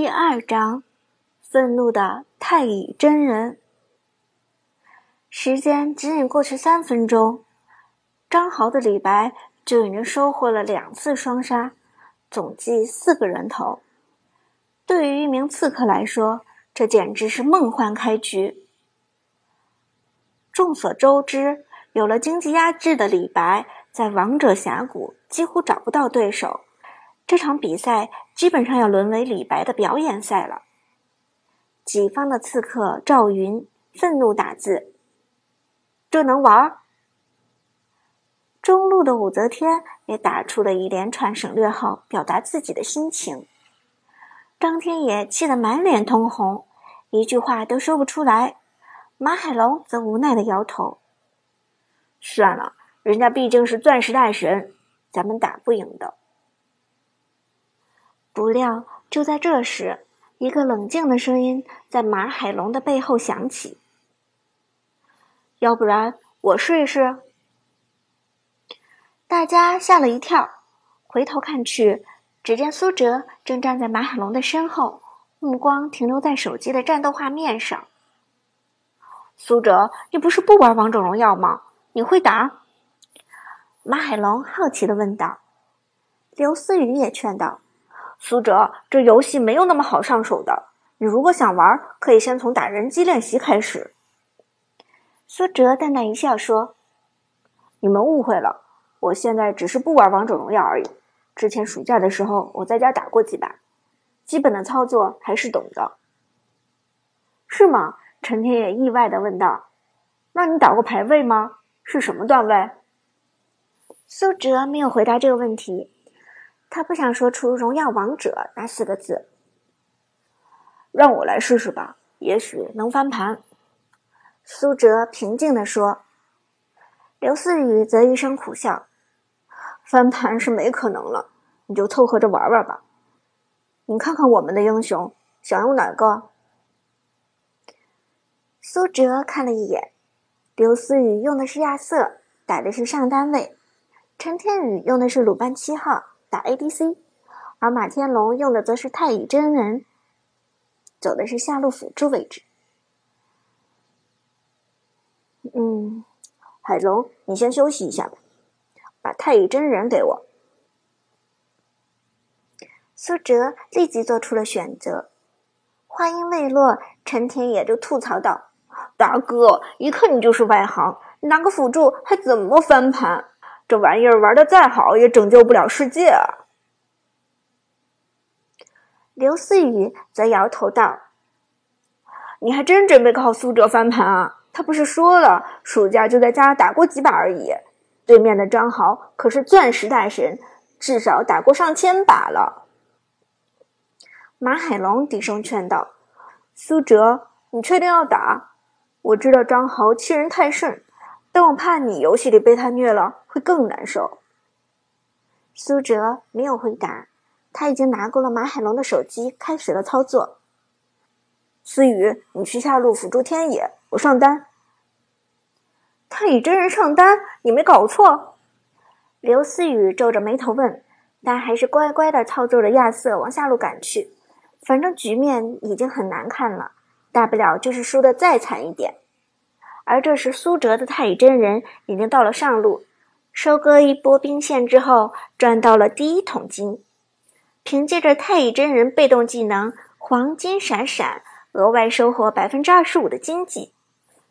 第二章，愤怒的太乙真人。时间仅仅过去三分钟，张豪的李白就已经收获了两次双杀，总计四个人头。对于一名刺客来说，这简直是梦幻开局。众所周知，有了经济压制的李白，在王者峡谷几乎找不到对手。这场比赛基本上要沦为李白的表演赛了。己方的刺客赵云愤怒打字：“这能玩？”中路的武则天也打出了一连串省略号，表达自己的心情。张天野气得满脸通红，一句话都说不出来。马海龙则无奈的摇头：“算了，人家毕竟是钻石大神，咱们打不赢的。”不料，就在这时，一个冷静的声音在马海龙的背后响起：“要不然我试一试。”大家吓了一跳，回头看去，只见苏哲正站在马海龙的身后，目光停留在手机的战斗画面上。苏哲，你不是不玩王者荣耀吗？你会打？马海龙好奇的问道。刘思雨也劝道。苏哲，这游戏没有那么好上手的。你如果想玩，可以先从打人机练习开始。苏哲淡淡一笑说：“你们误会了，我现在只是不玩王者荣耀而已。之前暑假的时候，我在家打过几把，基本的操作还是懂的。”是吗？陈天野意外的问道：“那你打过排位吗？是什么段位？”苏哲没有回答这个问题。他不想说出“荣耀王者”那四个字，让我来试试吧，也许能翻盘。”苏哲平静地说。刘思雨则一声苦笑：“翻盘是没可能了，你就凑合着玩玩吧。你看看我们的英雄，想用哪个？”苏哲看了一眼，刘思雨用的是亚瑟，打的是上单位；陈天宇用的是鲁班七号。打 ADC，而马天龙用的则是太乙真人，走的是下路辅助位置。嗯，海龙，你先休息一下吧，把太乙真人给我。苏哲立即做出了选择。话音未落，陈天也就吐槽道：“大哥，一看你就是外行，拿个辅助还怎么翻盘？”这玩意儿玩的再好，也拯救不了世界啊！刘思雨则摇头道：“你还真准备靠苏哲翻盘啊？他不是说了，暑假就在家打过几把而已。对面的张豪可是钻石大神，至少打过上千把了。”马海龙低声劝道：“苏哲，你确定要打？我知道张豪欺人太甚。”但我怕你游戏里被他虐了，会更难受。苏哲没有回答，他已经拿过了马海龙的手机，开始了操作。思雨，你去下路辅助天野，我上单。太乙真人上单，你没搞错？刘思雨皱着眉头问，但还是乖乖的操作着亚瑟往下路赶去。反正局面已经很难看了，大不了就是输的再惨一点。而这时，苏哲的太乙真人已经到了上路，收割一波兵线之后，赚到了第一桶金。凭借着太乙真人被动技能“黄金闪闪”，额外收获百分之二十五的经济，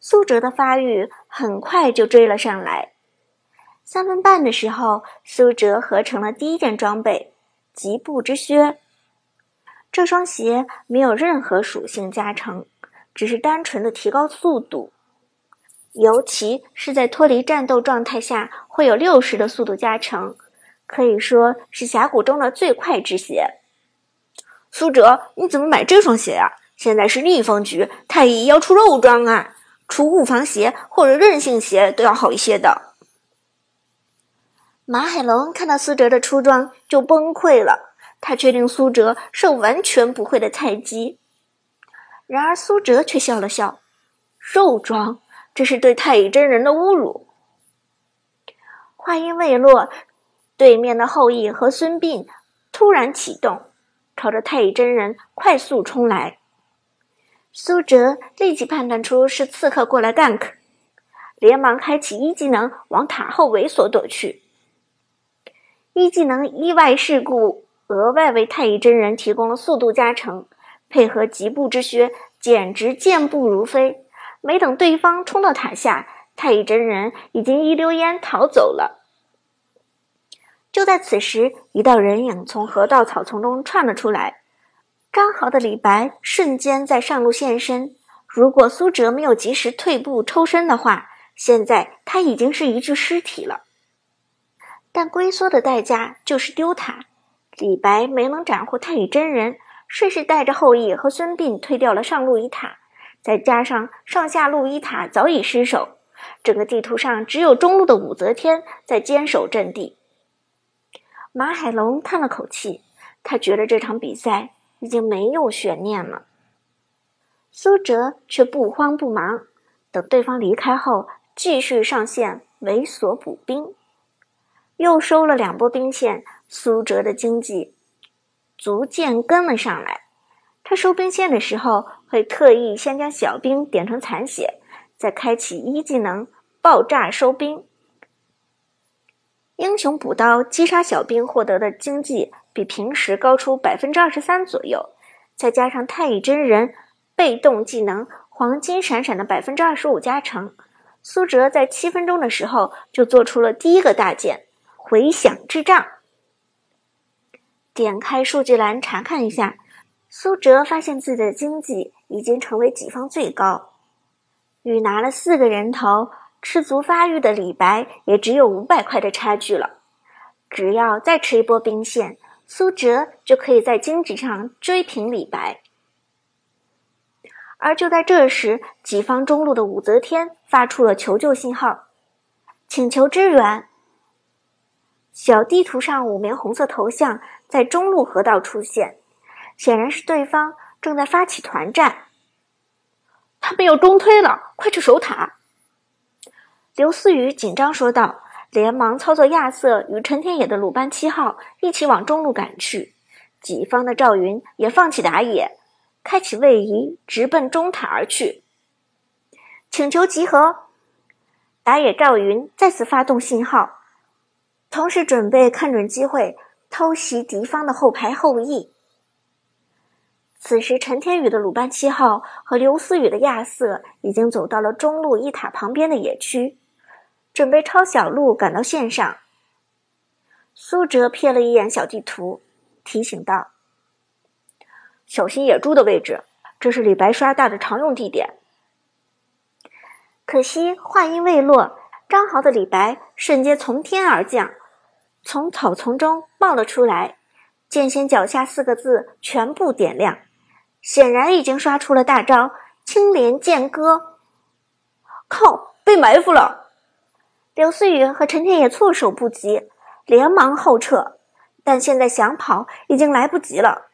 苏哲的发育很快就追了上来。三分半的时候，苏哲合成了第一件装备——疾步之靴。这双鞋没有任何属性加成，只是单纯的提高速度。尤其是在脱离战斗状态下，会有六十的速度加成，可以说是峡谷中的最快之鞋。苏哲，你怎么买这双鞋呀？现在是逆风局，太乙要出肉装啊，出物防鞋或者韧性鞋都要好一些的。马海龙看到苏哲的出装就崩溃了，他确定苏哲是完全不会的菜鸡。然而苏哲却笑了笑，肉装。这是对太乙真人的侮辱。话音未落，对面的后羿和孙膑突然启动，朝着太乙真人快速冲来。苏哲立即判断出是刺客过来 gank，连忙开启一技能往塔后猥琐躲去。一技能意外事故额外为太乙真人提供了速度加成，配合疾步之靴，简直健步如飞。没等对方冲到塔下，太乙真人已经一溜烟逃走了。就在此时，一道人影从河道草丛中窜了出来。张豪的李白瞬间在上路现身。如果苏哲没有及时退步抽身的话，现在他已经是一具尸体了。但龟缩的代价就是丢塔。李白没能斩获太乙真人，顺势带着后羿和孙膑推掉了上路一塔。再加上上下路一塔早已失守，整个地图上只有中路的武则天在坚守阵地。马海龙叹了口气，他觉得这场比赛。已经没有悬念了。苏哲却不慌不忙，等对方离开后，继续上线猥琐补兵，又收了两波兵线。苏哲的经济逐渐跟了上来。他收兵线的时候，会特意先将小兵点成残血，再开启一技能爆炸收兵。英雄补刀击杀小兵获得的经济。比平时高出百分之二十三左右，再加上太乙真人被动技能黄金闪闪的百分之二十五加成，苏哲在七分钟的时候就做出了第一个大件回响智障。点开数据栏查看一下，苏哲发现自己的经济已经成为己方最高，与拿了四个人头吃足发育的李白也只有五百块的差距了。只要再吃一波兵线。苏哲就可以在经济上追平李白，而就在这时，己方中路的武则天发出了求救信号，请求支援。小地图上五枚红色头像在中路河道出现，显然是对方正在发起团战。他们要中推了，快去守塔！刘思雨紧张说道。连忙操作亚瑟与陈天野的鲁班七号一起往中路赶去，己方的赵云也放弃打野，开启位移直奔中塔而去。请求集合！打野赵云再次发动信号，同时准备看准机会偷袭敌方的后排后羿。此时，陈天宇的鲁班七号和刘思雨的亚瑟已经走到了中路一塔旁边的野区。准备抄小路赶到线上，苏哲瞥了一眼小地图，提醒道：“小心野猪的位置，这是李白刷大的常用地点。”可惜话音未落，张豪的李白瞬间从天而降，从草丛中冒了出来，剑仙脚下四个字全部点亮，显然已经刷出了大招青莲剑歌。靠，被埋伏了！刘思雨和陈天野措手不及，连忙后撤，但现在想跑已经来不及了。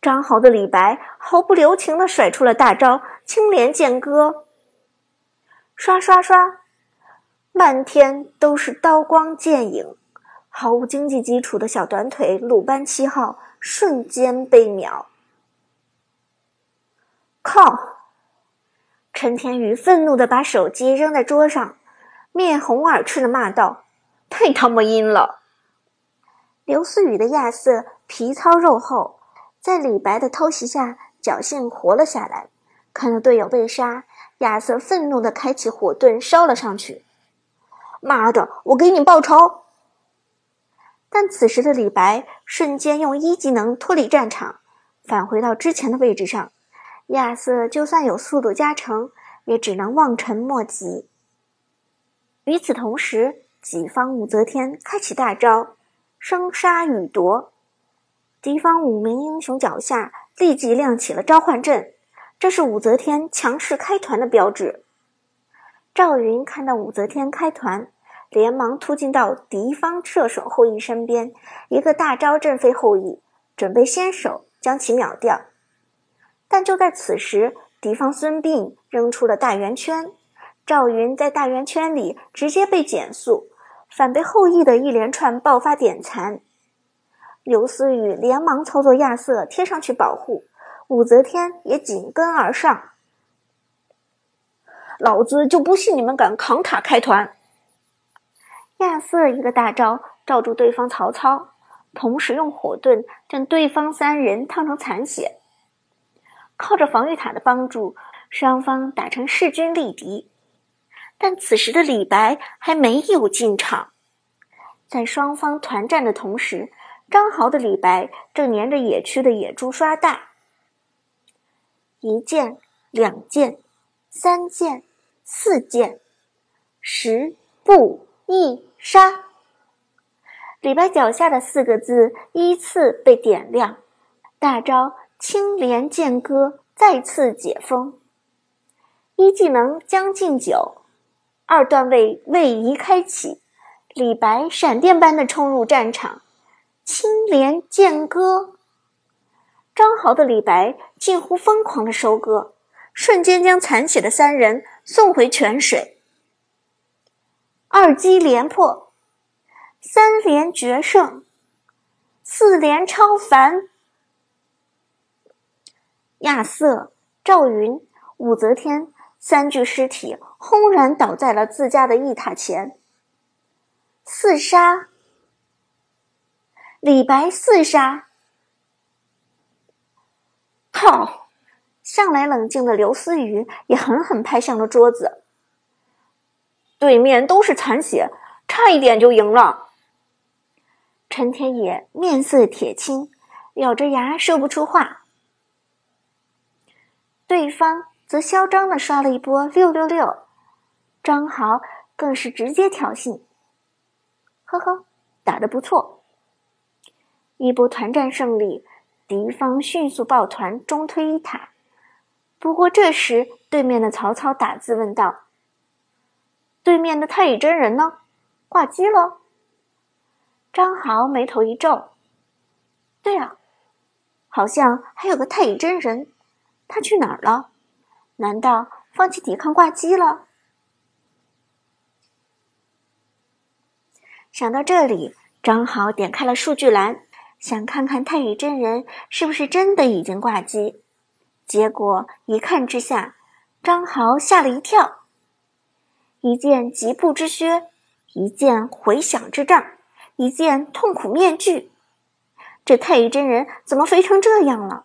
张豪的李白毫不留情地甩出了大招“青莲剑歌”，刷刷刷，漫天都是刀光剑影，毫无经济基础的小短腿鲁班七号瞬间被秒。靠！陈天宇愤怒地把手机扔在桌上。面红耳赤的骂道：“太他妈阴了！”刘思雨的亚瑟皮糙肉厚，在李白的偷袭下侥幸活了下来。看到队友被杀，亚瑟愤怒地开启火盾烧了上去。“妈的，我给你报仇！”但此时的李白瞬间用一技能脱离战场，返回到之前的位置上。亚瑟就算有速度加成，也只能望尘莫及。与此同时，己方武则天开启大招“生杀予夺”，敌方五名英雄脚下立即亮起了召唤阵，这是武则天强势开团的标志。赵云看到武则天开团，连忙突进到敌方射手后羿身边，一个大招震飞后羿，准备先手将其秒掉。但就在此时，敌方孙膑扔出了大圆圈。赵云在大圆圈里直接被减速，反被后羿的一连串爆发点残。刘思雨连忙操作亚瑟贴上去保护，武则天也紧跟而上。老子就不信你们敢扛塔开团！亚瑟一个大招罩住对方曹操，同时用火盾将对方三人烫成残血。靠着防御塔的帮助，双方打成势均力敌。但此时的李白还没有进场，在双方团战的同时，张豪的李白正粘着野区的野猪刷大。一箭，两箭，三箭。四箭，十步一杀。李白脚下的四个字依次被点亮，大招青莲剑歌再次解封。一技能将进酒，二段位位移开启，李白闪电般的冲入战场，青莲剑歌。张豪的李白近乎疯狂的收割。瞬间将残血的三人送回泉水，二击连破，三连决胜，四连超凡。亚瑟、赵云、武则天三具尸体轰然倒在了自家的驿塔前。四杀，李白四杀，靠！向来冷静的刘思雨也狠狠拍向了桌子。对面都是残血，差一点就赢了。陈天野面色铁青，咬着牙说不出话。对方则嚣张的刷了一波六六六，张豪更是直接挑衅：“呵呵，打得不错。”一波团战胜利，敌方迅速抱团中推一塔。不过这时，对面的曹操打字问道：“对面的太乙真人呢？挂机了？”张豪眉头一皱：“对啊，好像还有个太乙真人，他去哪儿了？难道放弃抵抗挂机了？”想到这里，张豪点开了数据栏，想看看太乙真人是不是真的已经挂机。结果一看之下，张豪吓了一跳。一件疾步之靴，一件回响之杖，一件痛苦面具。这太乙真人怎么肥成这样了？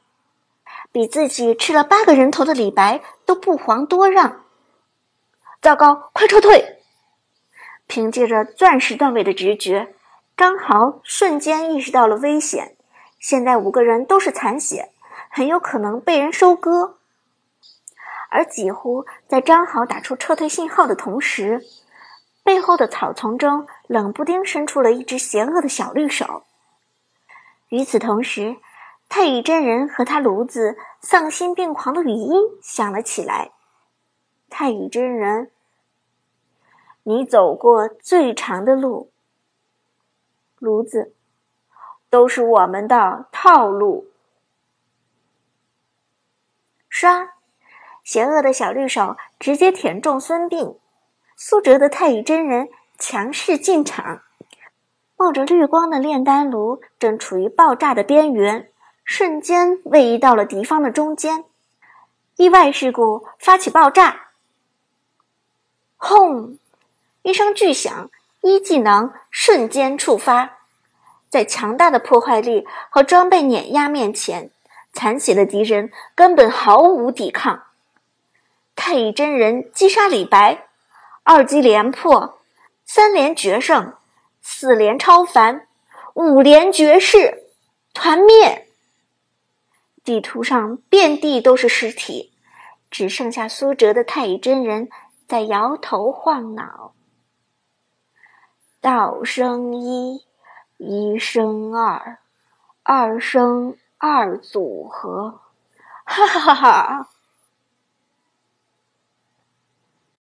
比自己吃了八个人头的李白都不遑多让。糟糕，快撤退！凭借着钻石段位的直觉，张豪瞬间意识到了危险。现在五个人都是残血。很有可能被人收割，而几乎在张豪打出撤退信号的同时，背后的草丛中冷不丁伸出了一只邪恶的小绿手。与此同时，太乙真人和他炉子丧心病狂的语音响了起来：“太乙真人，你走过最长的路，炉子，都是我们的套路。”刷，邪恶的小绿手直接舔中孙膑。苏哲的太乙真人强势进场，冒着绿光的炼丹炉正处于爆炸的边缘，瞬间位移到了敌方的中间。意外事故发起爆炸，轰！一声巨响，一技能瞬间触发，在强大的破坏力和装备碾压面前。残血的敌人根本毫无抵抗，太乙真人击杀李白，二级连破，三连决胜，四连超凡，五连绝世，团灭。地图上遍地都是尸体，只剩下苏哲的太乙真人在摇头晃脑。道生一，一生二，二生。二组合，哈哈哈哈！